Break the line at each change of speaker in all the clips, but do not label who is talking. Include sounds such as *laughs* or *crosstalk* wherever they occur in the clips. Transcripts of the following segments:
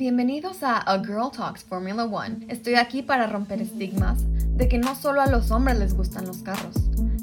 Bienvenidos a A Girl Talks Formula One. Estoy aquí para romper estigmas de que no solo a los hombres les gustan los carros,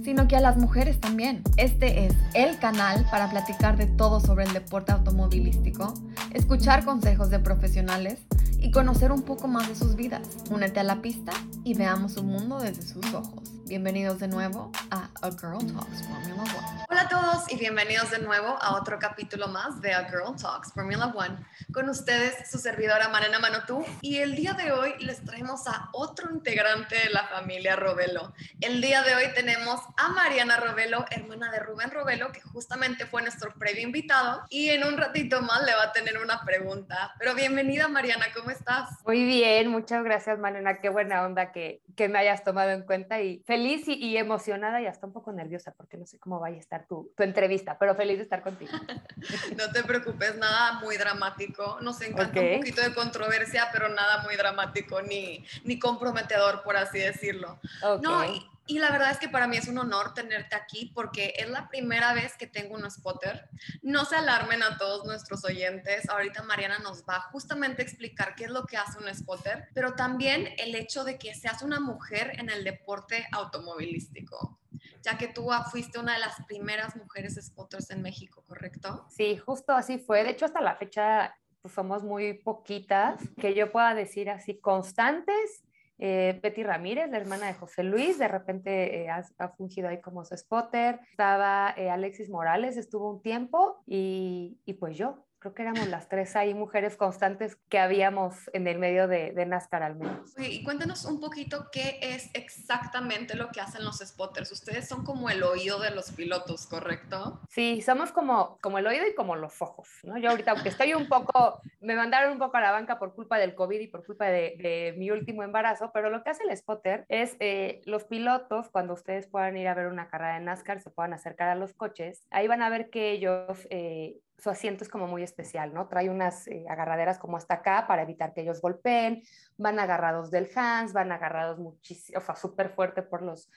sino que a las mujeres también. Este es el canal para platicar de todo sobre el deporte automovilístico, escuchar consejos de profesionales y conocer un poco más de sus vidas. Únete a la pista y veamos su mundo desde sus ojos. Bienvenidos de nuevo a A Girl Talks Formula One. Hola a todos y bienvenidos de nuevo a otro capítulo más de A Girl Talks Formula One. Con ustedes, su servidora Marena Manotú. Y el día de hoy les traemos a otro integrante de la familia Robelo. El día de hoy tenemos a Mariana Robelo, hermana de Rubén Robelo, que justamente fue nuestro previo invitado. Y en un ratito más le va a tener una pregunta. Pero bienvenida Mariana, ¿cómo estás?
Muy bien, muchas gracias Marena. Qué buena onda que, que me hayas tomado en cuenta y feliz y, y, emocionada y hasta un poco nerviosa porque no sé cómo vaya a estar tu, tu entrevista, pero feliz de estar contigo. *laughs*
no te preocupes, nada muy dramático. Nos encanta okay. un poquito de controversia, pero nada muy dramático ni, ni comprometedor, por así decirlo. Okay. No, y, y la verdad es que para mí es un honor tenerte aquí porque es la primera vez que tengo un spotter. No se alarmen a todos nuestros oyentes. Ahorita Mariana nos va justamente a explicar qué es lo que hace un spotter, pero también el hecho de que seas una mujer en el deporte automovilístico ya que tú fuiste una de las primeras mujeres spotters en México, ¿correcto?
Sí, justo así fue. De hecho, hasta la fecha pues, somos muy poquitas, que yo pueda decir así, constantes eh, Betty Ramírez, la hermana de José Luis, de repente eh, ha, fungido ahí como su spotter. Estaba eh, Alexis Morales, estuvo un tiempo y, y, pues yo. Creo que éramos las tres ahí mujeres constantes que habíamos en el medio de, de NASCAR al menos.
y cuéntanos un poquito qué es exactamente lo que hacen los spotters. Ustedes son como el oído de los pilotos, ¿correcto?
Sí, somos como, como el oído y como los ojos, ¿no? Yo ahorita, aunque estoy un poco, me mandaron un poco a la banca por culpa del COVID y por culpa de, de mi último embarazo, pero lo que hace el spotter es eh, los pilotos, cuando ustedes puedan ir a ver una carrera de NASCAR, se puedan acercar a los coches, ahí van a ver que ellos... Eh, su asiento es como muy especial, ¿no? Trae unas eh, agarraderas como hasta acá para evitar que ellos golpeen, van agarrados del hands, van agarrados muchísimo, o sea, súper fuerte por los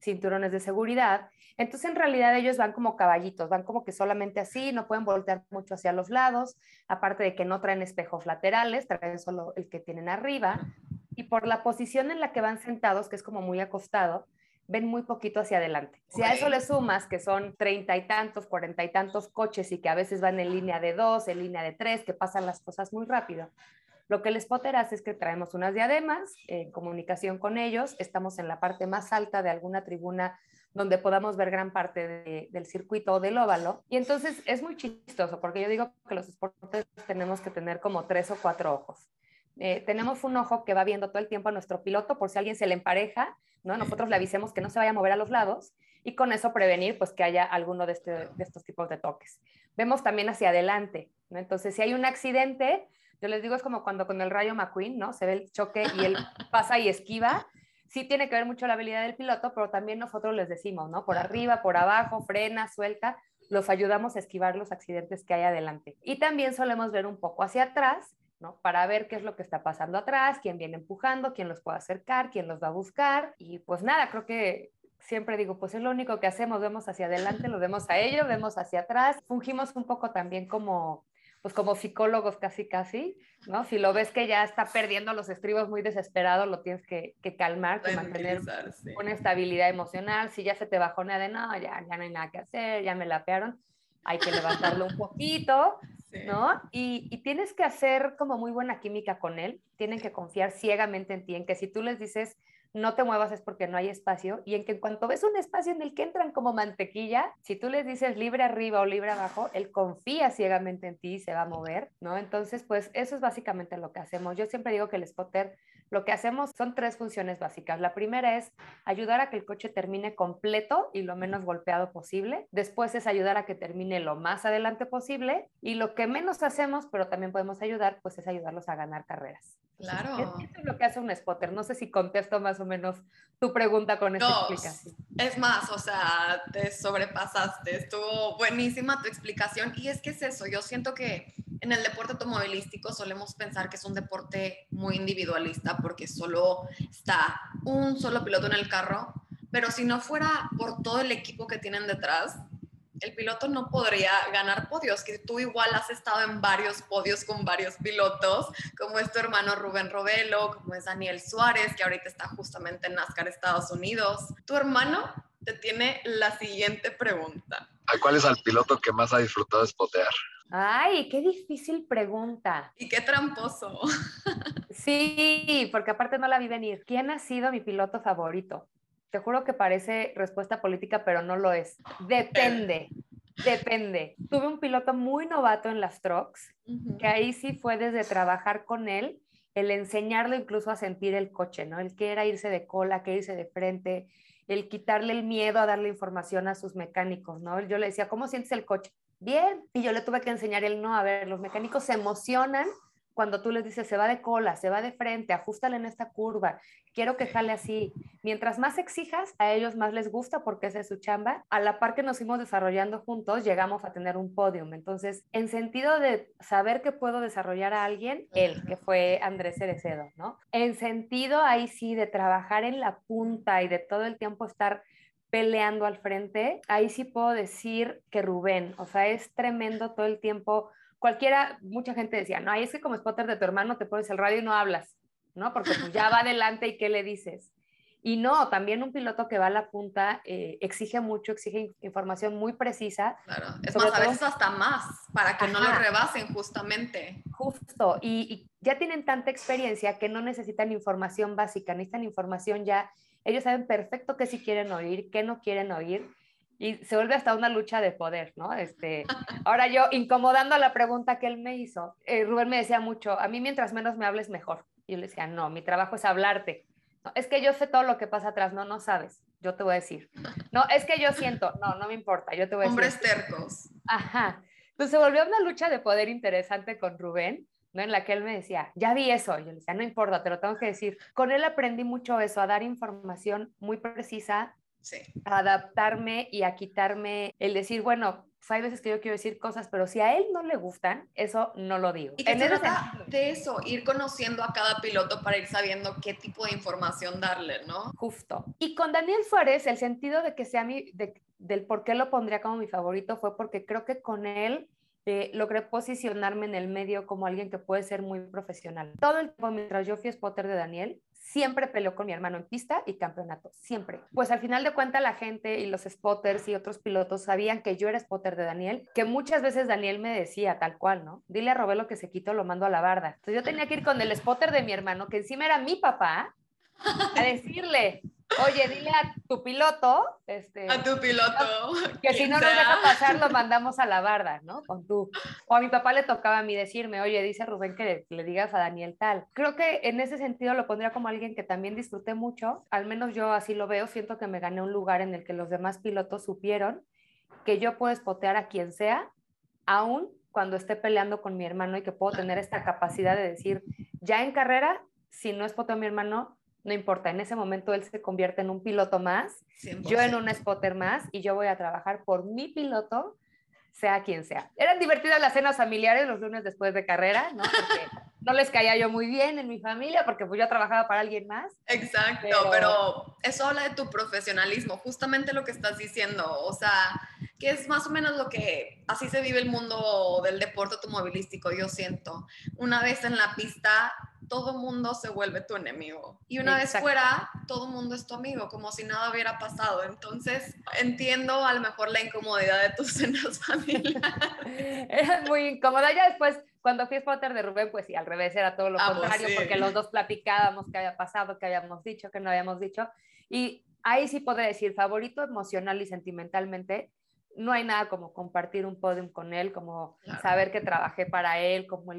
cinturones de seguridad. Entonces, en realidad ellos van como caballitos, van como que solamente así, no pueden voltear mucho hacia los lados, aparte de que no traen espejos laterales, traen solo el que tienen arriba. Y por la posición en la que van sentados, que es como muy acostado, ven muy poquito hacia adelante. Si a eso le sumas que son treinta y tantos, cuarenta y tantos coches y que a veces van en línea de dos, en línea de tres, que pasan las cosas muy rápido, lo que el spotter hace es que traemos unas diademas en comunicación con ellos, estamos en la parte más alta de alguna tribuna donde podamos ver gran parte de, del circuito o del óvalo. Y entonces es muy chistoso, porque yo digo que los spotters tenemos que tener como tres o cuatro ojos. Eh, tenemos un ojo que va viendo todo el tiempo a nuestro piloto por si alguien se le empareja, ¿no? Nosotros le avisemos que no se vaya a mover a los lados y con eso prevenir pues que haya alguno de, este, de estos tipos de toques. Vemos también hacia adelante, ¿no? Entonces, si hay un accidente, yo les digo es como cuando con el rayo McQueen, ¿no? Se ve el choque y él *laughs* pasa y esquiva. Sí tiene que ver mucho la habilidad del piloto, pero también nosotros les decimos, ¿no? Por arriba, por abajo, frena, suelta, los ayudamos a esquivar los accidentes que hay adelante. Y también solemos ver un poco hacia atrás ¿no? Para ver qué es lo que está pasando atrás, quién viene empujando, quién los puede acercar, quién los va a buscar. Y pues nada, creo que siempre digo, pues es lo único que hacemos, vemos hacia adelante, lo vemos a ellos, vemos hacia atrás. Fungimos un poco también como pues como psicólogos casi casi, ¿no? Si lo ves que ya está perdiendo los estribos muy desesperado, lo tienes que, que calmar, que mantener sí. una estabilidad emocional. Si ya se te bajonea de, no, ya, ya no hay nada que hacer, ya me lapearon, hay que levantarlo un poquito, Sí. ¿no? Y, y, tienes que hacer como muy buena química con él, tienen que confiar ciegamente en ti, en que si tú les dices no te muevas es porque no hay espacio y en que en cuanto ves un espacio en el que entran como mantequilla, si tú les dices libre arriba o libre abajo, él confía ciegamente en ti y se va a mover, ¿no? Entonces, pues eso es básicamente lo que hacemos. Yo siempre digo que el spotter lo que hacemos son tres funciones básicas. La primera es ayudar a que el coche termine completo y lo menos golpeado posible. Después es ayudar a que termine lo más adelante posible. Y lo que menos hacemos, pero también podemos ayudar, pues es ayudarlos a ganar carreras.
Claro.
Eso es lo que hace un spotter. No sé si contesto más o menos tu pregunta con esta
no,
explicación.
Es más, o sea, te sobrepasaste. Estuvo buenísima tu explicación. Y es que es eso. Yo siento que en el deporte automovilístico solemos pensar que es un deporte muy individualista porque solo está un solo piloto en el carro. Pero si no fuera por todo el equipo que tienen detrás, el piloto no podría ganar podios, que tú igual has estado en varios podios con varios pilotos, como es tu hermano Rubén Robelo, como es Daniel Suárez, que ahorita está justamente en NASCAR Estados Unidos. Tu hermano te tiene la siguiente pregunta.
¿Cuál es el piloto que más ha disfrutado de spotear?
Ay, qué difícil pregunta.
Y qué tramposo.
Sí, porque aparte no la vi venir. ¿Quién ha sido mi piloto favorito? Te juro que parece respuesta política, pero no lo es. Depende, depende. Tuve un piloto muy novato en las trucks, que ahí sí fue desde trabajar con él, el enseñarlo incluso a sentir el coche, ¿no? El que era irse de cola, que irse de frente, el quitarle el miedo a darle información a sus mecánicos, ¿no? Yo le decía, ¿cómo sientes el coche? Bien. Y yo le tuve que enseñar el no, a ver, los mecánicos se emocionan cuando tú les dices, se va de cola, se va de frente, ajustale en esta curva, quiero que jale así. Mientras más exijas, a ellos más les gusta porque esa es su chamba. A la par que nos fuimos desarrollando juntos, llegamos a tener un podium. Entonces, en sentido de saber que puedo desarrollar a alguien, él, que fue Andrés Cerecedo, ¿no? En sentido, ahí sí, de trabajar en la punta y de todo el tiempo estar peleando al frente, ahí sí puedo decir que Rubén, o sea, es tremendo todo el tiempo cualquiera, mucha gente decía, no, es que como spotter de tu hermano te pones el radio y no hablas, ¿no? Porque pues ya va adelante y ¿qué le dices? Y no, también un piloto que va a la punta eh, exige mucho, exige información muy precisa.
Claro, es más, a veces hasta más, para que no lo rebasen justamente.
Justo, y, y, ya tienen tanta experiencia que no necesitan información básica, necesitan información ya, ellos saben perfecto qué sí quieren oír, qué no quieren oír, y se vuelve hasta una lucha de poder, ¿no? Este, ahora yo, incomodando la pregunta que él me hizo, eh, Rubén me decía mucho, a mí mientras menos me hables, mejor. Y yo le decía, no, mi trabajo es hablarte. No, es que yo sé todo lo que pasa atrás, no, no sabes, yo te voy a decir. No, es que yo siento, no, no me importa, yo te voy a
decir. Hombres tercos.
Ajá. Entonces se volvió una lucha de poder interesante con Rubén, ¿no? En la que él me decía, ya vi eso. Yo le decía, no importa, te lo tengo que decir. Con él aprendí mucho eso, a dar información muy precisa, adaptarme y a quitarme el decir, bueno, pues, hay veces que yo quiero decir cosas, pero si a él no le gustan, eso no lo digo.
Y que se trata de eso, ir conociendo a cada piloto para ir sabiendo qué tipo de información darle, ¿no?
Justo. Y con Daniel Suárez, el sentido de que sea mi, del por qué lo pondría como mi favorito fue porque creo que con él eh, logré posicionarme en el medio como alguien que puede ser muy profesional. Todo el tiempo mientras yo fui spotter de Daniel, siempre peleó con mi hermano en pista y campeonato, siempre. Pues al final de cuentas la gente y los spotters y otros pilotos sabían que yo era spotter de Daniel, que muchas veces Daniel me decía tal cual, ¿no? Dile a Robelo que se quito, lo mando a la barda. Entonces yo tenía que ir con el spotter de mi hermano, que encima era mi papá, a decirle, Oye, dile a tu piloto, este,
a tu piloto,
que si no nos deja pasar, lo mandamos a la barda, ¿no? Con tú. O a mi papá le tocaba a mí decirme, oye, dice Rubén que le, digas a Daniel tal. Creo que en ese sentido lo pondría como alguien que también disfruté mucho, al menos yo así lo veo, siento que me gané un lugar en el que los demás pilotos supieron que yo puedo espotear a quien sea, aún cuando esté peleando con mi hermano y que puedo tener esta capacidad de decir, ya en carrera, si no espoteo a mi hermano, no importa, en ese momento él se convierte en un piloto más, yo en un spotter más y yo voy a trabajar por mi piloto, sea quien sea. Eran divertidas las cenas familiares los lunes después de carrera, ¿no? Porque *laughs* no les caía yo muy bien en mi familia porque pues yo trabajaba para alguien más.
Exacto, pero... pero eso habla de tu profesionalismo, justamente lo que estás diciendo, o sea, que es más o menos lo que así se vive el mundo del deporte automovilístico, yo siento. Una vez en la pista todo mundo se vuelve tu enemigo. Y una vez fuera, todo mundo es tu amigo, como si nada hubiera pasado. Entonces, entiendo a lo mejor la incomodidad de tus *laughs* cenas familiares. *laughs*
Era muy incómoda. Ya después, cuando fui spotter de Rubén, pues sí, al revés, era todo lo ah, pues contrario, porque los dos platicábamos qué había pasado, qué habíamos dicho, qué no habíamos dicho. Y ahí sí podré decir, favorito emocional y sentimentalmente, no hay nada como compartir un podium con él, como saber que trabajé para él, como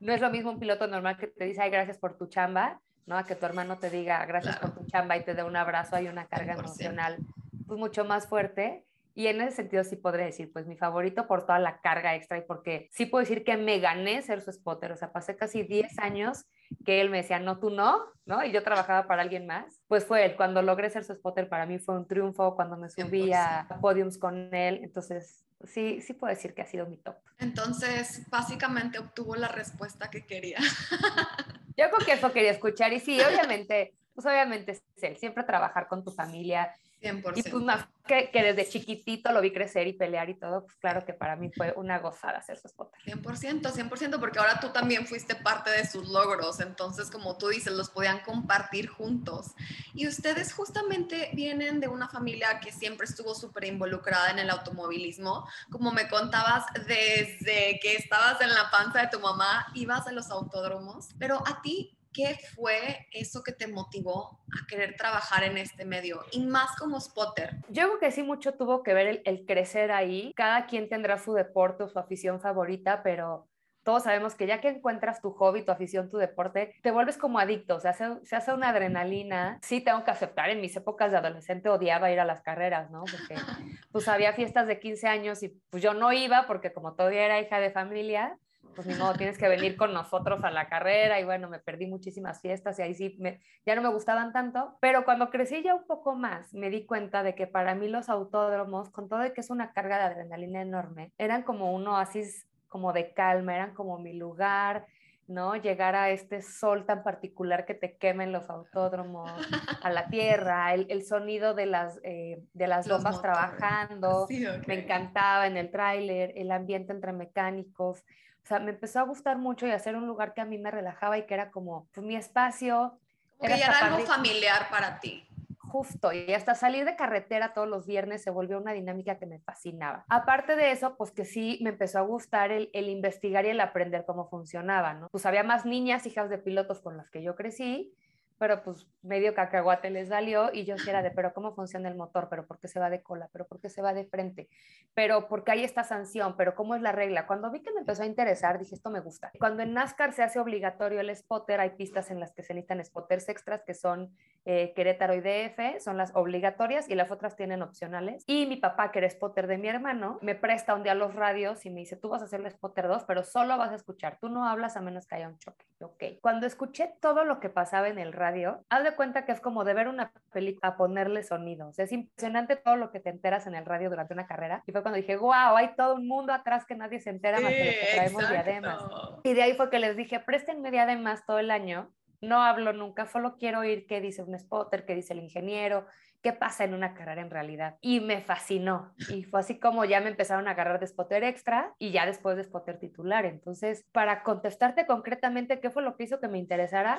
no es lo mismo un piloto normal que te dice, ay, gracias por tu chamba, ¿no? A que tu hermano te diga, gracias por tu chamba y te dé un abrazo, hay una carga emocional pues mucho más fuerte. Y en ese sentido sí podré decir, pues mi favorito por toda la carga extra y porque sí puedo decir que me gané ser su spotter, o sea, pasé casi 10 años que él me decía, no, tú no, ¿no? Y yo trabajaba para alguien más. Pues fue él, cuando logré ser su spotter para mí fue un triunfo, cuando me subí a podiums con él, entonces sí, sí puedo decir que ha sido mi top.
Entonces, básicamente obtuvo la respuesta que quería. *laughs*
yo creo que eso quería escuchar y sí, obviamente, pues obviamente es él, siempre trabajar con tu familia,
100%.
Y pues más que, que, desde chiquitito lo vi crecer y pelear y todo, pues claro que para mí fue una gozada ser su spotter.
100%, 100%, porque ahora tú también fuiste parte de sus logros, entonces como tú dices, los podían compartir juntos. Y ustedes justamente vienen de una familia que siempre estuvo súper involucrada en el automovilismo, como me contabas, desde que estabas en la panza de tu mamá, ibas a los autódromos, pero a ti, ¿qué fue eso que te motivó a querer trabajar en este medio y más como spotter?
Yo creo que sí mucho tuvo que ver el, el, crecer ahí. Cada quien tendrá su deporte o su afición favorita, pero todos sabemos que ya que encuentras tu hobby, tu afición, tu deporte, te vuelves como adicto, o sea, se, se, hace una adrenalina. Sí, tengo que aceptar, en mis épocas de adolescente odiaba ir a las carreras, ¿no? Porque *laughs* pues había fiestas de 15 años y pues yo no iba porque como todavía era hija de familia, pues ni modo, tienes que venir con nosotros a la carrera y bueno, me perdí muchísimas fiestas y ahí sí, me, ya no me gustaban tanto, pero cuando crecí ya un poco más, me di cuenta de que para mí los autódromos, con todo de que es una carga de adrenalina enorme, eran como un oasis como de calma, eran como mi lugar, ¿no? Llegar a este sol tan particular que te quemen los autódromos, a la tierra, el, el sonido de las, eh, de las lomas trabajando, sí, okay. me encantaba en el tráiler, el ambiente entre mecánicos, sea, me empezó a gustar mucho y hacer un lugar que a mí me relajaba y que era como pues, mi espacio.
Que era, era algo familiar para ti.
Justo, y hasta salir de carretera todos los viernes se volvió una dinámica que me fascinaba. Aparte de eso, pues que sí me empezó a gustar el, el investigar y el aprender cómo funcionaba, ¿no? Pues había más niñas, hijas de pilotos con las que yo crecí, pero pues medio cacahuate les salió y yo sí era de, pero ¿cómo funciona el motor? ¿Pero por qué se va de cola? ¿Pero por qué se va de frente? ¿Pero por qué hay esta sanción? ¿Pero cómo es la regla? Cuando vi que me empezó a interesar, dije, esto me gusta. Cuando en NASCAR se hace obligatorio el spotter, hay pistas en las que se necesitan spotters extras, que son eh, Querétaro y DF, son las obligatorias y las otras tienen opcionales. Y mi papá, que era spotter de mi hermano, me presta un día los radios y me dice, tú vas a hacer el spotter 2, pero solo vas a escuchar, tú no hablas a menos que haya un choque. Ok. Cuando escuché todo lo que pasaba en el radio, haz de cuenta que es como de ver una película a ponerle sonido. O sea, es impresionante todo lo que te enteras en el radio durante una carrera. Y fue cuando dije, wow, hay todo un mundo atrás que nadie se entera más que lo que traemos
exacto.
diademas. Y de ahí fue que les dije, préstenme diademas todo el año. No hablo nunca, solo quiero oír qué dice un spotter, qué dice el ingeniero, qué pasa en una carrera en realidad. Y me fascinó. Y fue así como ya me empezaron a agarrar de spotter extra y ya después de spotter titular. Entonces, para contestarte concretamente qué fue lo que hizo que me interesara,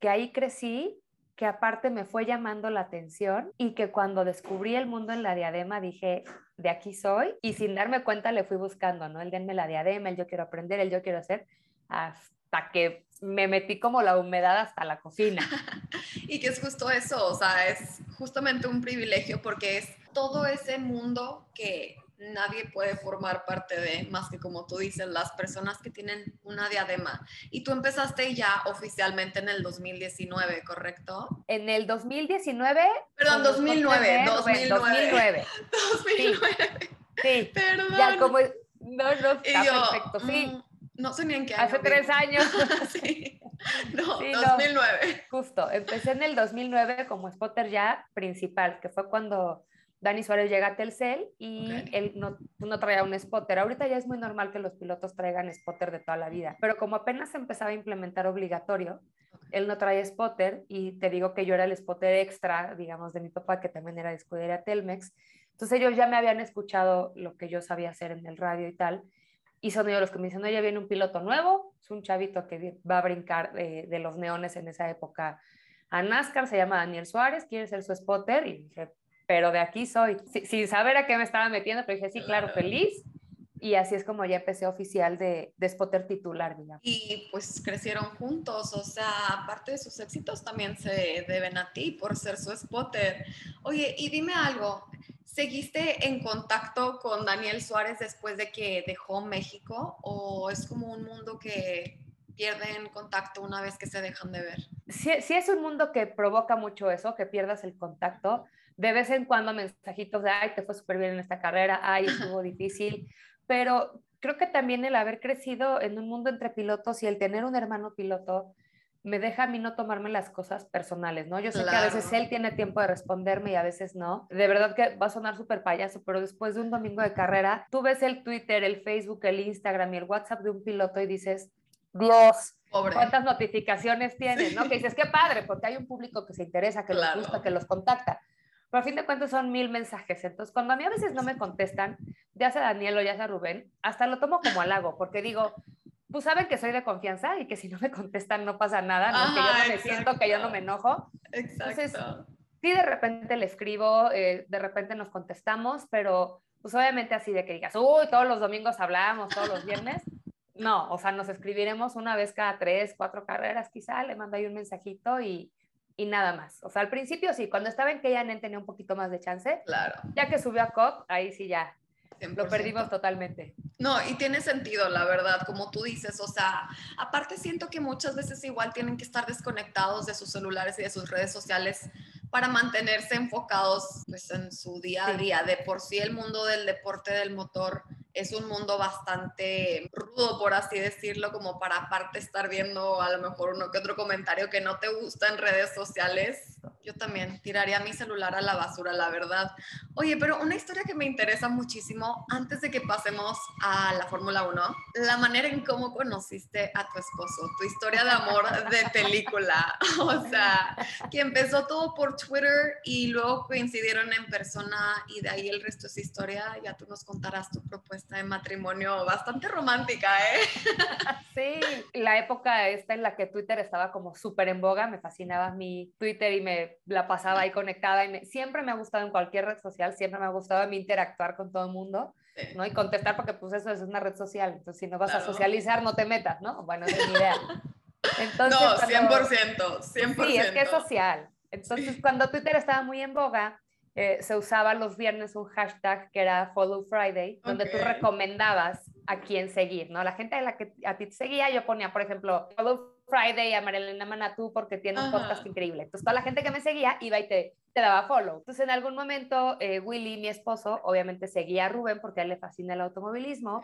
que ahí crecí, que aparte me fue llamando la atención y que cuando descubrí el mundo en la diadema dije, de aquí soy y sin darme cuenta le fui buscando, ¿no? El denme la diadema, el yo quiero aprender, el yo quiero hacer, hasta que me metí como la humedad hasta la cocina. *laughs*
y que es justo eso, o sea, es justamente un privilegio porque es todo ese mundo que nadie puede formar parte de, más que como tú dices, las personas que tienen una diadema. Y tú empezaste ya oficialmente en el 2019, ¿correcto?
En el 2019.
Perdón, 2009.
2009. 2009.
2009.
Sí.
Perdón.
Ya como... No, no, está
yo,
perfecto, sí.
Mm, no sé ni en qué año.
Hace tres años. *laughs*
sí. No,
Sí,
2009.
No, justo, empecé en el 2009 como spotter ya principal, que fue cuando Dani Suárez llega a Telcel y
Ok.
él no, no traía un spotter. Ahorita ya es muy normal que los pilotos traigan spotter de toda la vida, pero como apenas se empezaba a implementar obligatorio, él no traía spotter y te digo que yo era el spotter extra, digamos, de mi papá, que también era de escudería Telmex. Entonces ellos ya me habían escuchado lo que yo sabía hacer en el radio y tal. Y son ellos los que me dicen, oye, viene un piloto nuevo, es un chavito que va a brincar eh, de los neones en esa época a NASCAR, se llama Daniel Suárez, quiere ser su spotter. Y dije, pero de aquí soy, Si- sin saber a qué me estaba metiendo, pero dije, sí, claro,
Claro.
feliz. Y así es como ya empecé oficial de, de spotter titular, digamos.
Y pues crecieron juntos, o sea, aparte de sus éxitos también se deben a ti por ser su spotter. Oye, y dime algo, ¿seguiste en contacto con Daniel Suárez después de que dejó México o es como un mundo que pierden contacto una vez que se dejan de ver?
Sí, sí es un mundo que provoca mucho eso, que pierdas el contacto. De vez en cuando mensajitos de, ay, te fue súper bien en esta carrera, ay, estuvo *laughs* difícil. Pero creo que también el haber crecido en un mundo entre pilotos y el tener un hermano piloto me deja a mí no tomarme las cosas personales, ¿no? Yo sé que a veces él tiene tiempo de responderme y a veces no. De verdad que va a sonar súper payaso, pero después de un domingo de carrera, tú ves el Twitter, el Facebook, el Instagram y el WhatsApp de un piloto y dices, Dios,
Pobre.
cuántas notificaciones tienes, ¿no?
Sí.
Que dices, qué padre, porque hay un público que se interesa, que
Claro.
les gusta, que los contacta. pero a fin de cuentas son mil mensajes. Entonces, cuando a mí a veces no me contestan, ya sea Daniel o ya sea Rubén, hasta lo tomo como halago, porque digo, pues saben que soy de confianza y que si no me contestan no pasa nada, ¿no? que yo no me siento, que yo no me enojo.
Exacto. Entonces,
sí, de repente le escribo, eh, de repente nos contestamos, pero pues obviamente así de que digas, uy, todos los domingos hablamos, todos los viernes. No, o sea, nos escribiremos una vez cada tres, cuatro carreras quizá, le mando ahí un mensajito y, y nada más. O sea, al principio sí, cuando estaba en Keyanen tenía un poquito más de chance.
Claro.
Ya que subió a COP, ahí sí ya lo perdimos totalmente.
No, y tiene sentido, la verdad, como tú dices. O sea, aparte siento que muchas veces igual tienen que estar desconectados de sus celulares y de sus redes sociales para mantenerse enfocados pues, en su día a día. De por sí el mundo del deporte del motor es un mundo bastante rudo, por así decirlo, como para aparte estar viendo a lo mejor uno que otro comentario que no te gusta en redes sociales. Yo también tiraría mi celular a la basura, la verdad. Oye, pero una historia que me interesa muchísimo antes de que pasemos a la Fórmula 1, la manera en cómo conociste a tu esposo, tu historia de amor de película. *laughs* O sea, que empezó todo por Twitter y luego coincidieron en persona y de ahí el resto es historia. Ya tú nos contarás tu propuesta de matrimonio bastante romántica, ¿eh?
Sí, la época esta en la que Twitter estaba como súper en boga, me fascinaba mi Twitter y me la pasaba ahí conectada y siempre me ha gustado en cualquier red social, siempre me ha gustado a mí interactuar con todo el mundo, ¿no? Y contestar porque pues eso es una red social, entonces si no vas a socializar no te metas, ¿no? Bueno, es mi idea. *laughs*
Entonces, no, 100%, 100%.
Sí, es que es social. Entonces, cuando Twitter estaba muy en boga, eh, se usaba los viernes un hashtag que era Follow Friday, donde tú recomendabas a quién seguir, ¿no? La gente a la que a ti te seguía, yo ponía, por ejemplo, Follow Friday a Marilena Manatú porque tiene un podcast increíble. Entonces, toda la gente que me seguía iba y te, te daba follow. Entonces, en algún momento, eh, Willy, mi esposo, obviamente seguía a Rubén porque a él le fascina el automovilismo.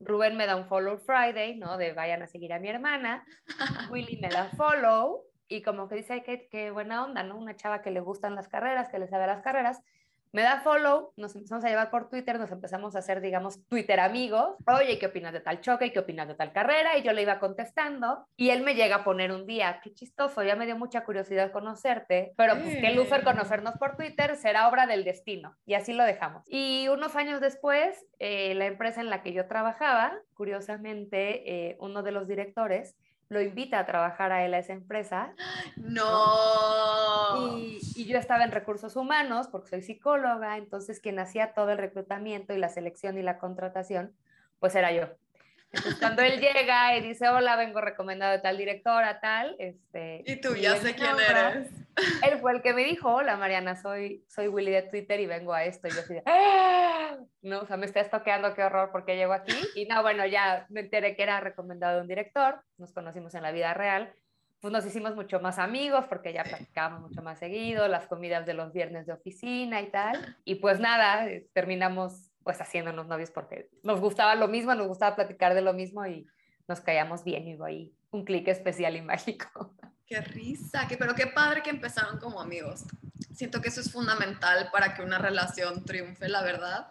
Rubén me da un Follow Friday, ¿no? De vayan a seguir a mi hermana. *laughs* Willy me da follow y como que dice, qué, qué buena onda, ¿no? Una chava que le gustan las carreras, que le sabe las carreras, me da follow, nos empezamos a llevar por Twitter, nos empezamos a hacer, digamos, Twitter amigos. Oye, ¿qué opinas de tal choque? ¿Qué opinas de tal carrera? Y yo le iba contestando y él me llega a poner un día, qué chistoso, ya me dio mucha curiosidad conocerte, pero pues qué lucer conocernos por Twitter, será obra del destino. Y así lo dejamos. Y unos años después, eh, la empresa en la que yo trabajaba, curiosamente, eh, uno de los directores, lo invita a trabajar a él a esa empresa. *gasps*
No.
Y, y, yo estaba en recursos humanos porque soy psicóloga, entonces quien hacía todo el reclutamiento y la selección y la contratación, pues era yo. Entonces, cuando él llega y dice, hola, vengo recomendado de tal directora, tal, este...
Y tú, ya sé quién eres.
Él fue el que me dijo, hola, Mariana, soy, soy Willy de Twitter y vengo a esto. Y yo así ¡Ah! no, o sea, me está estoqueando, qué horror, porque llego aquí. Y no, bueno, ya me enteré que era recomendado de un director, nos conocimos en la vida real, pues nos hicimos mucho más amigos porque ya platicábamos mucho más seguido, las comidas de los viernes de oficina y tal. Y pues nada, terminamos pues haciéndonos novios porque nos gustaba lo mismo, nos gustaba platicar de lo mismo y nos caíamos bien y ahí un clic especial y mágico. *laughs*
Qué risa, qué, pero qué padre que empezaron como amigos. Siento que eso es fundamental para que una relación triunfe, la verdad.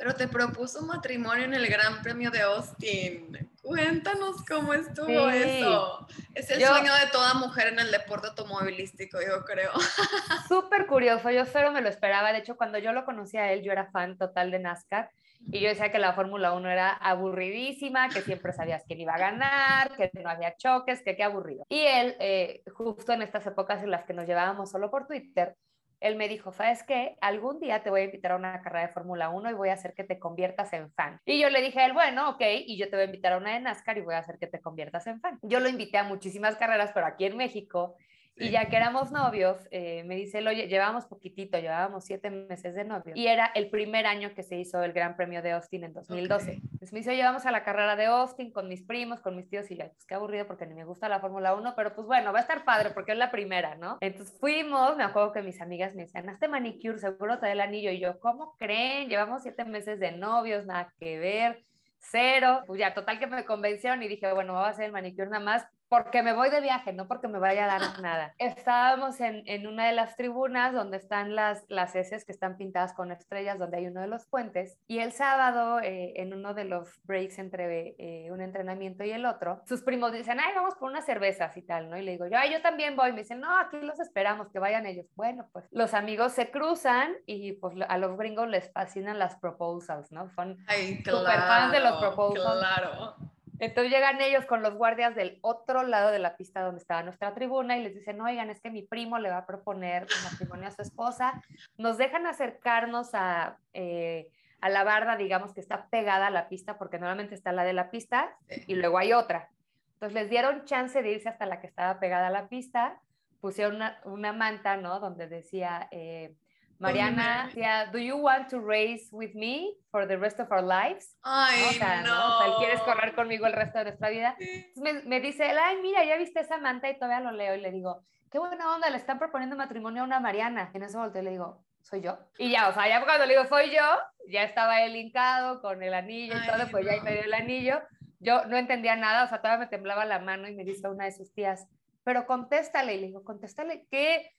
Pero te propuso matrimonio en el Gran Premio de Austin. Cuéntanos cómo estuvo eso. Es el sueño de toda mujer en el deporte automovilístico, yo creo. *laughs*
Súper curioso, yo cero me lo esperaba. De hecho, cuando yo lo conocí a él, yo era fan total de NASCAR. Y yo decía que la Fórmula 1 era aburridísima, que siempre sabías quién iba a ganar, que no había choques, que qué aburrido. Y él, eh, justo en estas épocas en las que nos llevábamos solo por Twitter, él me dijo, ¿sabes qué? Algún día te voy a invitar a una carrera de Fórmula 1 y voy a hacer que te conviertas en fan. Y yo le dije a él, bueno, ok, y yo te voy a invitar a una de NASCAR y voy a hacer que te conviertas en fan. Yo lo invité a muchísimas carreras, pero aquí en México y ya que éramos novios, eh, me dice, oye, llevábamos poquitito, llevábamos siete meses de novio. Y era el primer año que se hizo el Gran Premio de Austin en 2012. Entonces me dice, llevamos a la carrera de Austin con mis primos, con mis tíos, y yo, pues qué aburrido porque ni me gusta la Fórmula 1, pero pues bueno, va a estar padre porque es la primera, ¿no? Entonces fuimos, me acuerdo que mis amigas me decían, hazte manicure, seguro te da el anillo. Y yo, ¿cómo creen? Llevamos siete meses de novios, nada que ver cero. Pues ya, total que me convencieron y dije, bueno, voy a hacer el manicure nada más porque me voy de viaje, no porque me vaya a dar nada. Estábamos en, en una de las tribunas donde están las, las heces que están pintadas con estrellas, donde hay uno de los puentes, y el sábado, eh, en uno de los breaks entre eh, un entrenamiento y el otro, sus primos dicen, ay, vamos por unas cervezas y tal, ¿no? Y le digo, yo, ay, yo también voy. Me dicen, no, aquí los esperamos, que vayan ellos. Bueno, pues los amigos se cruzan y pues a los gringos les fascinan las proposals, ¿no? Son super fans de los proposals.
Claro.
Entonces llegan ellos con los guardias del otro lado de la pista donde estaba nuestra tribuna y les dicen, oigan, es que mi primo le va a proponer matrimonio a su esposa. Nos dejan acercarnos a, eh, a la barda, digamos, que está pegada a la pista, porque normalmente está la de la pista y luego hay otra. Entonces les dieron chance de irse hasta la que estaba pegada a la pista, pusieron una, una manta, ¿no? Donde decía... Eh, Mariana decía, ¿do you want to race with me for the rest of our lives?
Ay,
O sea,
no.
O sea, ¿quieres correr conmigo el resto de nuestra vida? Me, me dice, él, ay, mira, ya viste esa manta y todavía lo leo y le digo, qué buena onda, le están proponiendo matrimonio a una Mariana. Y en eso volteo le digo, soy yo. Y ya, o sea, ya cuando le digo, soy yo, ya estaba él hincado con el anillo y
Ay,
todo, pues ya ahí
no.
me dio el anillo. Yo no entendía nada, o sea, todavía me temblaba la mano y me dice una de sus tías, pero contéstale. Y le digo, contéstale, ¿qué?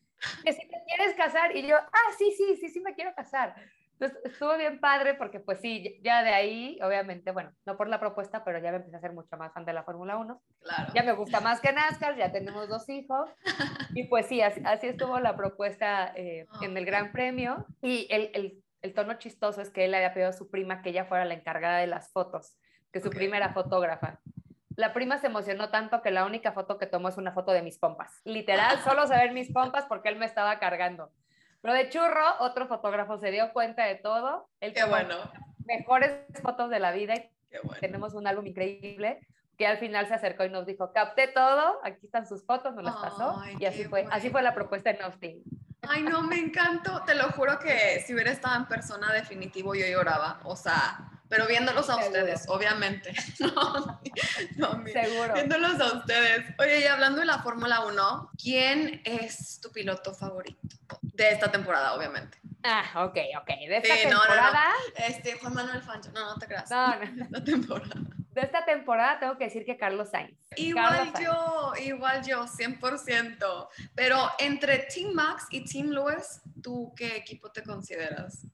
Que si te quieres casar. Y yo, ah, sí, sí, sí, sí me quiero casar. Entonces estuvo bien padre porque pues sí, ya de ahí, obviamente, bueno, no por la propuesta, pero ya me empecé a ser mucho más fan de la Fórmula 1.
Claro.
Ya me gusta más que NASCAR, ya tenemos dos hijos. *laughs* Y pues sí, así, así estuvo la propuesta eh, en el Gran Premio. Y el, el, el, tono chistoso es que él había pedido a su prima que ella fuera la encargada de las fotos, que su
Ok.
prima era fotógrafa. La prima se emocionó tanto que la única foto que tomó es una foto de mis pompas. Literal, solo se ven mis pompas porque él me estaba cargando. Pero de churro, otro fotógrafo se dio cuenta de todo. Él
Qué bueno.
mejores fotos de la vida
Qué bueno.
tenemos un álbum increíble que al final se acercó y nos dijo, capté todo, aquí están sus fotos, nos las pasó
Ay,
y así fue, así fue la propuesta en Austin.
Ay, no, me encantó. Te lo juro que si hubiera estado en persona, definitivo yo lloraba. O sea, pero viéndolos a
Seguro.
ustedes, obviamente. *laughs* No, no, mira,
Seguro.
viéndolos a ustedes. Oye, y hablando de la Fórmula 1, ¿quién es tu piloto favorito? De esta temporada, obviamente.
Ah, ok, ok. De esta
Sí, no, no, no.
temporada,
Este, Juan Manuel Fancho. No, no te creas.
no, no. *laughs*
De esta temporada.
de esta temporada tengo que decir que Carlos Sainz.
Igual
Carlos Sainz.
yo, igual yo, 100%. Pero entre Team Max y Team Lewis, ¿tú qué equipo te consideras?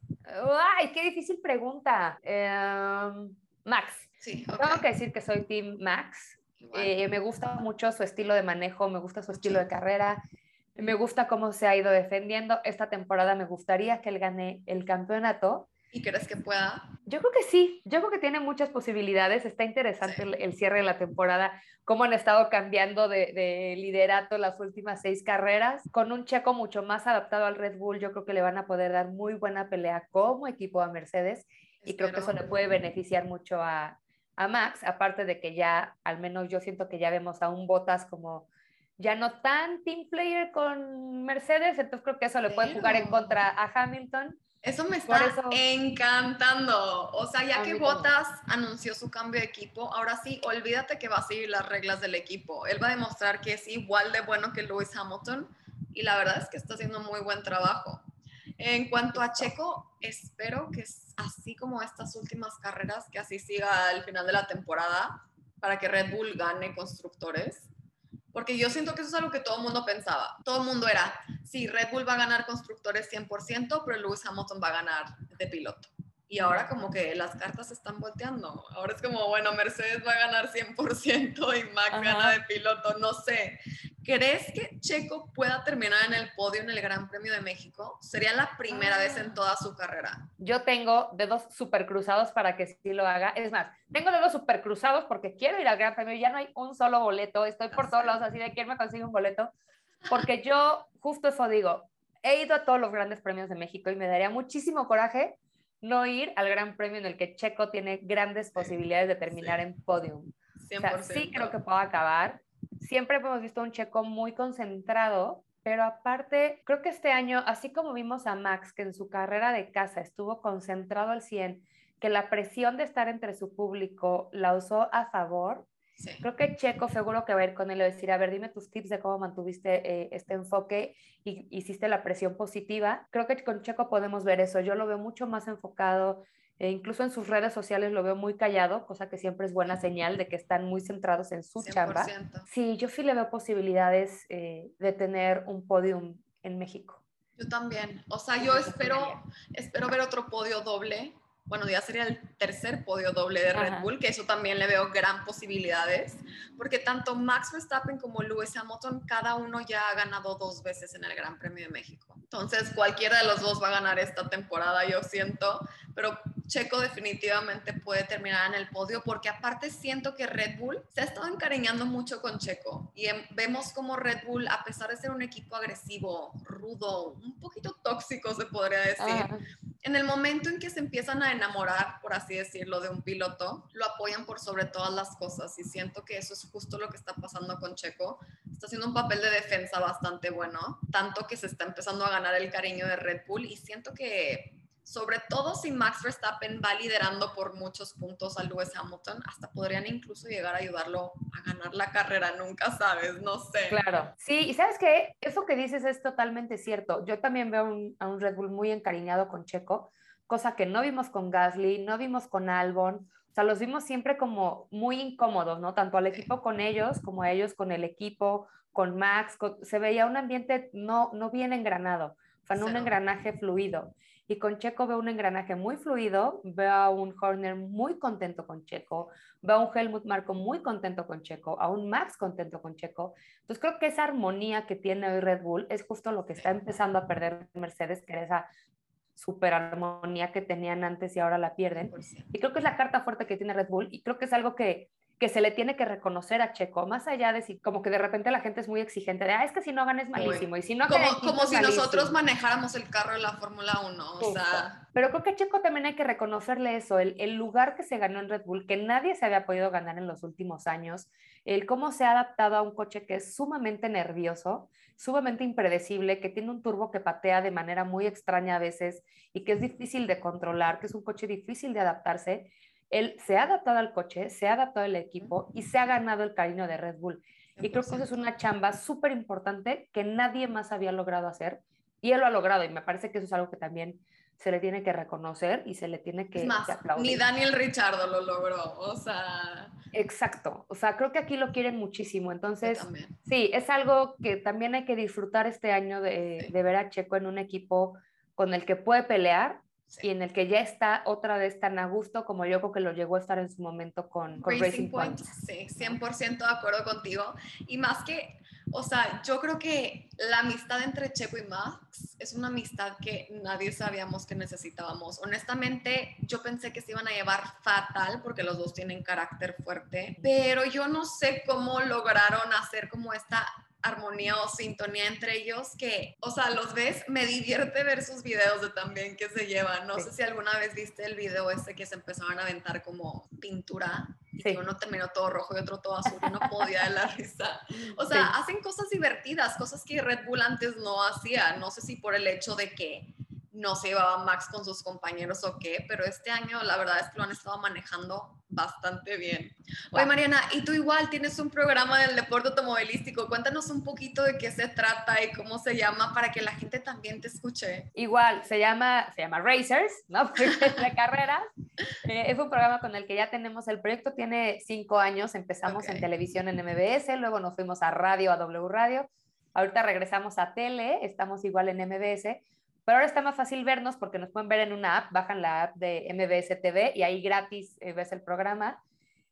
Ay, qué difícil pregunta. Em, Max.
Sí.
Tengo que decir que soy Team Max. Eh, me gusta mucho su estilo de manejo, me gusta su estilo de carrera, me gusta cómo se ha ido defendiendo. Esta temporada me gustaría que él gane el campeonato.
¿Y crees que pueda?
Yo creo que sí, yo creo que tiene muchas posibilidades. Está interesante
Sí.
el, el cierre de la temporada, cómo han estado cambiando de, de liderato las últimas seis carreras. Con un checo mucho más adaptado al Red Bull, yo creo que le van a poder dar muy buena pelea como equipo a Mercedes y creo que eso le puede beneficiar mucho a, a Max, aparte de que ya, al menos yo siento que ya vemos a un Botas como ya no tan team player con Mercedes, entonces creo que eso le puede jugar en contra a Hamilton.
Eso me está
eso-
encantando. O sea, ya que. Bottas anunció su cambio de equipo, ahora sí, olvídate que va a seguir las reglas del equipo. Él va a demostrar que es igual de bueno que Lewis Hamilton y la verdad es que está haciendo muy buen trabajo. En cuanto a Checo, espero que es así como estas últimas carreras, que así siga al final de la temporada para que Red Bull gane constructores. Porque yo siento que eso es algo que todo el mundo pensaba. Todo el mundo era, sí, Red Bull va a ganar constructores 100%, pero Lewis Hamilton va a ganar de piloto. Y ahora como que las cartas se están volteando. Ahora es como, bueno, Mercedes va a ganar 100% y Max
Ajá.
gana de piloto. No sé. ¿Crees que Checo pueda terminar en el podio en el Gran Premio de México? Sería la primera vez en toda su carrera.
Yo tengo dedos super cruzados para que sí lo haga. Es más, tengo dedos super cruzados porque quiero ir al Gran Premio. Ya no hay un solo boleto. Estoy por todos
sé.
lados así de quién me consigue un boleto. Porque yo, justo eso digo, he ido a todos los grandes premios de México y me daría muchísimo coraje no ir al Gran Premio en el que Checo tiene grandes posibilidades de terminar
sí.
en podium.
100%.
O sea, sí creo que puedo acabar. Siempre hemos visto un Checo muy concentrado, pero aparte, creo que este año, así como vimos a Max, que en su carrera de casa estuvo concentrado al 100, que la presión de estar entre su público la usó a favor,
Sí.
creo que Checo seguro que va a ir con él y decir, a ver, dime tus tips de cómo mantuviste eh, este enfoque y hiciste la presión positiva. Creo que con Checo podemos ver eso. Yo lo veo mucho más enfocado E incluso en sus redes sociales lo veo muy callado, cosa que siempre es buena señal de que están muy centrados en su 100%. chamba. Sí, yo sí le veo posibilidades eh, de tener un podium en México.
Yo también. O sea, yo espero, espero ver otro podio doble bueno, ya sería el tercer podio doble de Red Bull, que eso también le veo gran posibilidades, porque tanto Max Verstappen como Lewis Hamilton, cada uno ya ha ganado dos veces en el Gran Premio de México. Entonces, cualquiera de los dos va a ganar esta temporada, yo siento, pero Checo definitivamente puede terminar en el podio, porque aparte siento que Red Bull se ha estado encariñando mucho con Checo y em, vemos como Red Bull, a pesar de ser un equipo agresivo, rudo, un poquito tóxico, se podría decir, en el momento en que se empiezan a enamorar, por así decirlo, de un piloto, lo apoyan por sobre todas las cosas y siento que eso es justo lo que está pasando con Checo. Está haciendo un papel de defensa bastante bueno, tanto que se está empezando a ganar el cariño de Red Bull y siento que sobre todo si Max Verstappen va liderando por muchos puntos a Lewis Hamilton, hasta podrían incluso llegar a ayudarlo a ganar la carrera, nunca sabes, no sé.
Claro, sí, y sabes que eso que dices es totalmente cierto. Yo también veo a un Red Bull muy encariñado con Checo, cosa que no vimos con Gasly, no vimos con Albon, o sea, los vimos siempre como muy incómodos, ¿no? Tanto al equipo con ellos como a ellos con el equipo, con Max, se veía un ambiente no, no bien engranado, o sea, no un engranaje fluido. Y con Checo veo un engranaje muy fluido, veo a un Horner muy contento con Checo, veo a un Helmut Marco muy contento con Checo, a un Max contento con Checo. Entonces creo que esa armonía que tiene hoy Red Bull es justo lo que está empezando a perder Mercedes, que era esa super armonía que tenían antes y ahora la pierden. Y creo que es la carta fuerte que tiene Red Bull y creo que es algo que, que se le tiene que reconocer a Checo, más allá de si como que de repente la gente es muy exigente de, ah, es que si no ganas es malísimo y si no
Como, como si nosotros manejáramos el carro de la Fórmula 1, o sea...
Pero creo que a Checo también hay que reconocerle eso, el, el, lugar que se ganó en Red Bull, que nadie se había podido ganar en los últimos años, el cómo se ha adaptado a un coche que es sumamente nervioso, sumamente impredecible, que tiene un turbo que patea de manera muy extraña a veces y que es difícil de controlar, que es un coche difícil de adaptarse él se ha adaptado al coche, se ha adaptado al equipo y se ha ganado el cariño de Red Bull. Y creo que eso es una chamba súper importante que nadie más había logrado hacer y él lo ha logrado y me parece que eso es algo que también se le tiene que reconocer y se le tiene que, aplaudir.
Ni Daniel Richardo lo logró, o sea...
Exacto, o sea, creo que aquí lo quieren muchísimo, entonces sí, es algo que también hay que disfrutar este año de, de ver a Checo en un equipo con el que puede pelear y en el que ya está otra vez tan a gusto como yo creo que lo llegó a estar en su momento con,
Racing, Point. Sí, 100% de acuerdo contigo. Y más que, o sea, yo creo que la amistad entre Checo y Max es una amistad que nadie sabíamos que necesitábamos. Honestamente, yo pensé que se iban a llevar fatal porque los dos tienen carácter fuerte, pero yo no sé cómo lograron hacer como esta armonía o sintonía entre ellos que, o sea, los ves, me divierte ver sus videos de también que se llevan. No sé si alguna vez viste el video ese que se empezaban a aventar como pintura y que uno terminó todo rojo y otro todo azul y no podía de la *laughs* risa. O sea, hacen cosas divertidas, cosas que Red Bull antes no hacía. No sé si por el hecho de que no se llevaba Max con sus compañeros o qué, pero este año la verdad es que lo han estado manejando bastante bien. Oye, Mariana, y tú igual tienes un programa del deporte automovilístico. Cuéntanos un poquito de qué se trata y cómo se llama para que la gente también te escuche.
Igual, se llama, se llama Racers, ¿no? *laughs* de carreras. Eh, es un programa con el que ya tenemos, el proyecto tiene cinco años, empezamos en televisión en MBS, luego nos fuimos a radio, a W Radio. Ahorita regresamos a tele, estamos igual en MBS pero ahora está más fácil vernos porque nos pueden ver en una app, bajan la app de MBS TV y ahí gratis eh, ves el programa.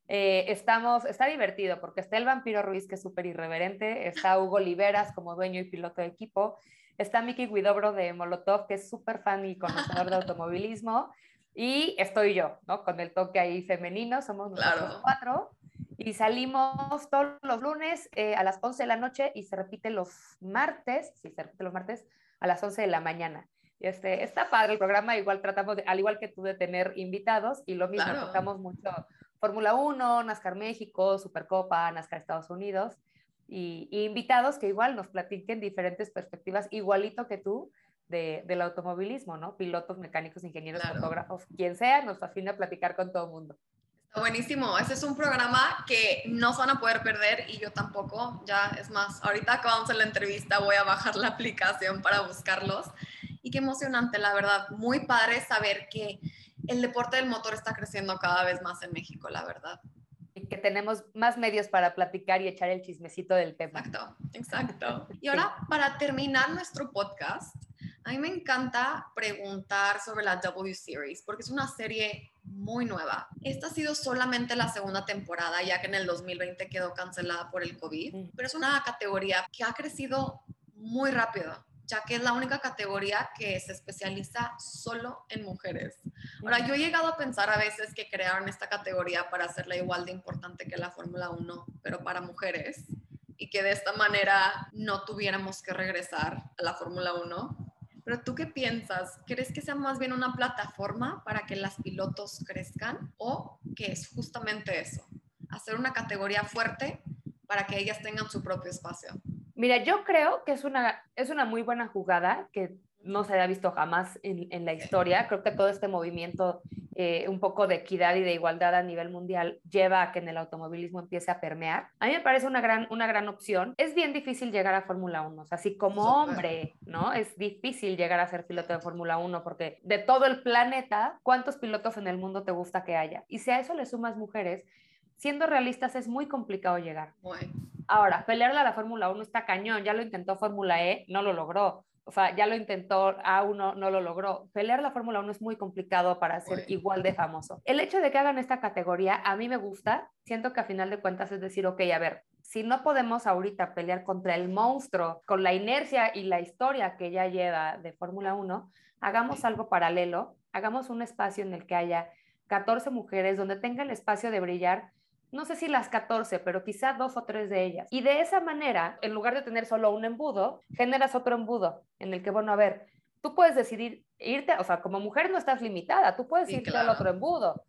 Eh, estamos, está divertido porque está el vampiro Ruiz, que es súper irreverente, está Hugo Oliveras como dueño y piloto de equipo, está Miki Guidobro de Molotov, que es súper fan y conocedor de automovilismo, y estoy yo, ¿no? Con el toque ahí femenino, somos nosotros cuatro, y salimos todos los lunes eh, a las 11 de la noche y se repite los martes, sí, se repite los martes, a las 11 de la mañana. Este, está padre el programa, igual tratamos, de, al igual que tú, de tener invitados y lo mismo, tocamos mucho Fórmula 1, NASCAR México, Supercopa, NASCAR Estados Unidos y, invitados que igual nos platiquen diferentes perspectivas, igualito que tú, de, del automovilismo, ¿no? Pilotos, mecánicos, ingenieros, fotógrafos, quien sea, nos fascina platicar con todo el mundo.
Buenísimo, ese es un programa que no se van a poder perder y yo tampoco, ya es más, ahorita acabamos la entrevista, voy a bajar la aplicación para buscarlos y qué emocionante, la verdad, muy padre saber que el deporte del motor está creciendo cada vez más en México, la verdad.
Y que tenemos más medios para platicar y echar el chismecito del tema.
Exacto, exacto. *laughs* Y ahora, para terminar nuestro podcast, a mí me encanta preguntar sobre la W Series porque es una serie muy nueva. Esta ha sido solamente la segunda temporada, ya que en el 2020 quedó cancelada por el COVID, pero es una categoría que ha crecido muy rápido ya que es la única categoría que se especializa solo en mujeres. Ahora, yo he llegado a pensar a veces que crearon esta categoría para hacerla igual de importante que la Fórmula 1, pero para mujeres, y que de esta manera no tuviéramos que regresar a la Fórmula 1. Pero tú qué piensas? ¿Crees que sea más bien una plataforma para que las pilotos crezcan o que es justamente eso? Hacer una categoría fuerte para que ellas tengan su propio espacio.
Mira, yo creo que es una, es una muy buena jugada que no se haya visto jamás en, en la historia. Creo que todo este movimiento eh, un poco de equidad y de igualdad a nivel mundial lleva a que en el automovilismo empiece a permear. A mí me parece una gran, una gran opción. Es bien difícil llegar a Fórmula 1, o sea, así como hombre, ¿no? Es difícil llegar a ser piloto de Fórmula 1 porque de todo el planeta, ¿cuántos pilotos en el mundo te gusta que haya? Y si a eso le sumas mujeres, siendo realistas es muy complicado llegar.
Muy.
Ahora, pelearle a la Fórmula 1 está cañón, ya lo intentó Fórmula E, no lo logró. O sea, ya lo intentó A1, no lo logró. Pelear la Fórmula 1 es muy complicado para ser igual de famoso. El hecho de que hagan esta categoría a mí me gusta. Siento que a final de cuentas es decir, ok, a ver, si no podemos ahorita pelear contra el monstruo con la inercia y la historia que ya lleva de Fórmula 1, hagamos algo paralelo, hagamos un espacio en el que haya 14 mujeres donde tenga el espacio de brillar no sé si las 14, pero quizá dos o tres de ellas. Y de esa manera, en lugar de tener solo un embudo, generas otro embudo en el que, bueno, a ver, tú puedes decidir irte, o sea, como mujer no estás limitada, tú puedes
Sí,
irte
claro.
al otro embudo,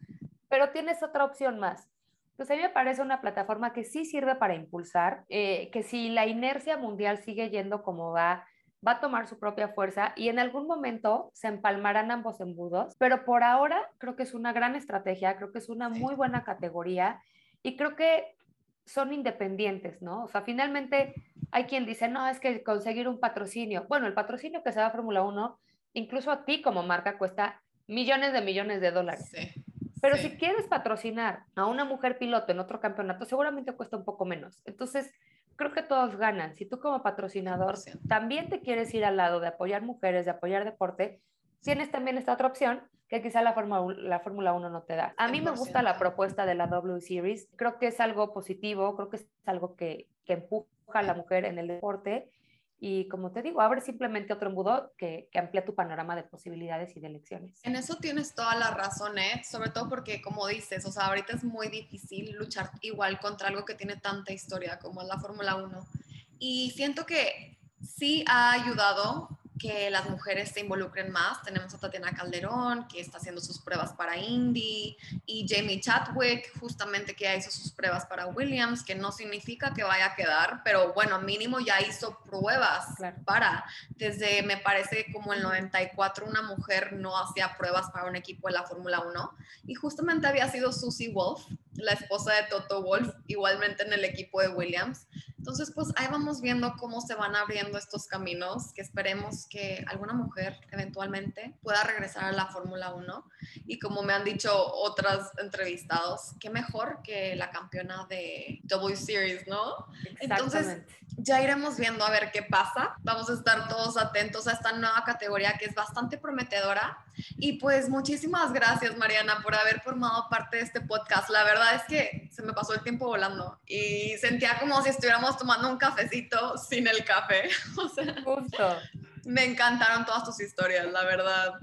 pero tienes otra opción más. Entonces a mí me parece una plataforma que sí sirve para impulsar, eh, que si la inercia mundial sigue yendo como va, va a tomar su propia fuerza y en algún momento se empalmarán ambos embudos, pero por ahora creo que es una gran estrategia, creo que es una
Sí.
muy buena categoría y creo que son independientes, ¿no? O sea, finalmente hay quien dice, no, es que conseguir un patrocinio. Bueno, el patrocinio que se da a Fórmula 1, incluso a ti como marca, cuesta millones de millones de dólares.
Sí.
Pero
sí.
si quieres patrocinar a una mujer piloto en otro campeonato, seguramente cuesta un poco menos. Entonces, creo que todos ganan. Si tú como patrocinador
100%.
también te quieres ir al lado de apoyar mujeres, de apoyar deporte, tienes también esta otra opción que quizá la Fórmula la Fórmula 1 no te da. A mí me gusta la
100%.
propuesta de la W Series. Creo que es algo positivo, creo que es algo que, que empuja a la mujer en el deporte. Y como te digo, abre simplemente otro embudo que, que amplía tu panorama de posibilidades y de elecciones.
En eso tienes toda la razón, ¿eh? Sobre todo porque, como dices, o sea, ahorita es muy difícil luchar igual contra algo que tiene tanta historia como es la Fórmula 1. Y siento que sí ha ayudado que las mujeres se involucren más. Tenemos a Tatiana Calderón, que está haciendo sus pruebas para Indy, y Jamie Chadwick, justamente que ya hizo sus pruebas para Williams, que no significa que vaya a quedar, pero bueno, mínimo ya hizo pruebas
Claro.
para. Desde, me parece, como el 94, una mujer no hacía pruebas para un equipo de la Fórmula 1, y justamente había sido Susie Wolf, la esposa de Toto Wolf, igualmente en el equipo de Williams. Entonces, pues ahí vamos viendo cómo se van abriendo estos caminos, que esperemos que alguna mujer eventualmente pueda regresar a la Fórmula 1. Y como me han dicho otras entrevistados, qué mejor que la campeona de W Series, ¿no? Entonces. Ya iremos viendo a ver qué pasa. Vamos a estar todos atentos a esta nueva categoría que es bastante prometedora. Y pues muchísimas gracias, Mariana, por haber formado parte de este podcast. La verdad es que se me pasó el tiempo volando y sentía como si estuviéramos tomando un cafecito sin el café. *laughs* O sea,
Justo.
me encantaron todas tus historias, la verdad.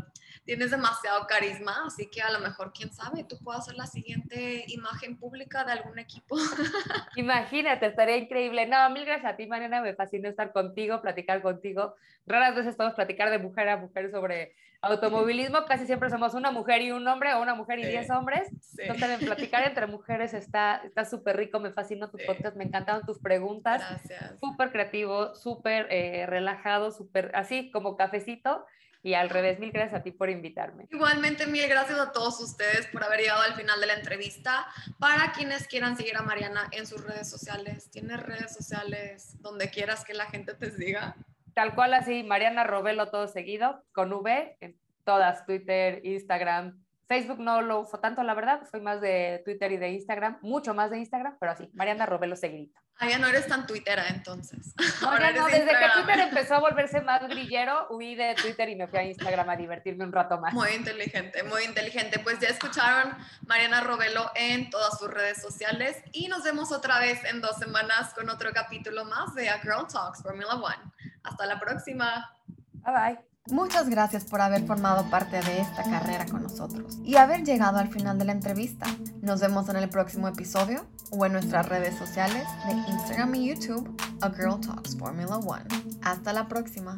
Tienes demasiado carisma, así que a lo mejor, quién sabe, tú puedas ser la siguiente imagen pública de algún equipo. *laughs*
Imagínate, estaría increíble. No, mil gracias a ti, Mariana. Me fascinó estar contigo, platicar contigo. Raras veces podemos platicar de mujer a mujer sobre automovilismo. Casi siempre somos una mujer y un hombre o una mujer y
Sí.
diez hombres.
Sí.
Entonces, platicar entre mujeres está está súper rico. Me fascinó tu
Sí.
podcast. Me encantaron tus preguntas.
Gracias.
Súper creativo, súper eh, relajado, súper así como cafecito. Y al revés, mil gracias a ti por invitarme.
Igualmente, mil gracias a todos ustedes por haber llegado al final de la entrevista. Para quienes quieran seguir a Mariana en sus redes sociales, ¿tienes redes sociales donde quieras que la gente te siga?
Tal cual así, Mariana Robelo todo seguido, con V, en todas, Twitter, Instagram, Facebook no lo uso tanto, la verdad, soy más de Twitter y de Instagram, mucho más de Instagram, pero así, Mariana Robelo seguidito.
Ah, ya no eres tan tuitera entonces.
No,
Ahora
ya no, desde que. Twitter empezó a volverse más grillero, huí de Twitter y me fui a Instagram a divertirme un rato más.
Muy inteligente, muy inteligente. Pues ya escucharon Mariana Robelo en todas sus redes sociales y nos vemos otra vez en dos semanas con otro capítulo más de A Girl Talks Formula One. Hasta la próxima.
Bye bye.
Muchas gracias por haber formado parte de esta carrera con nosotros y haber llegado al final de la entrevista. Nos vemos en el próximo episodio o en nuestras redes sociales de Instagram y YouTube, A Girl Talks Formula One. Hasta la próxima.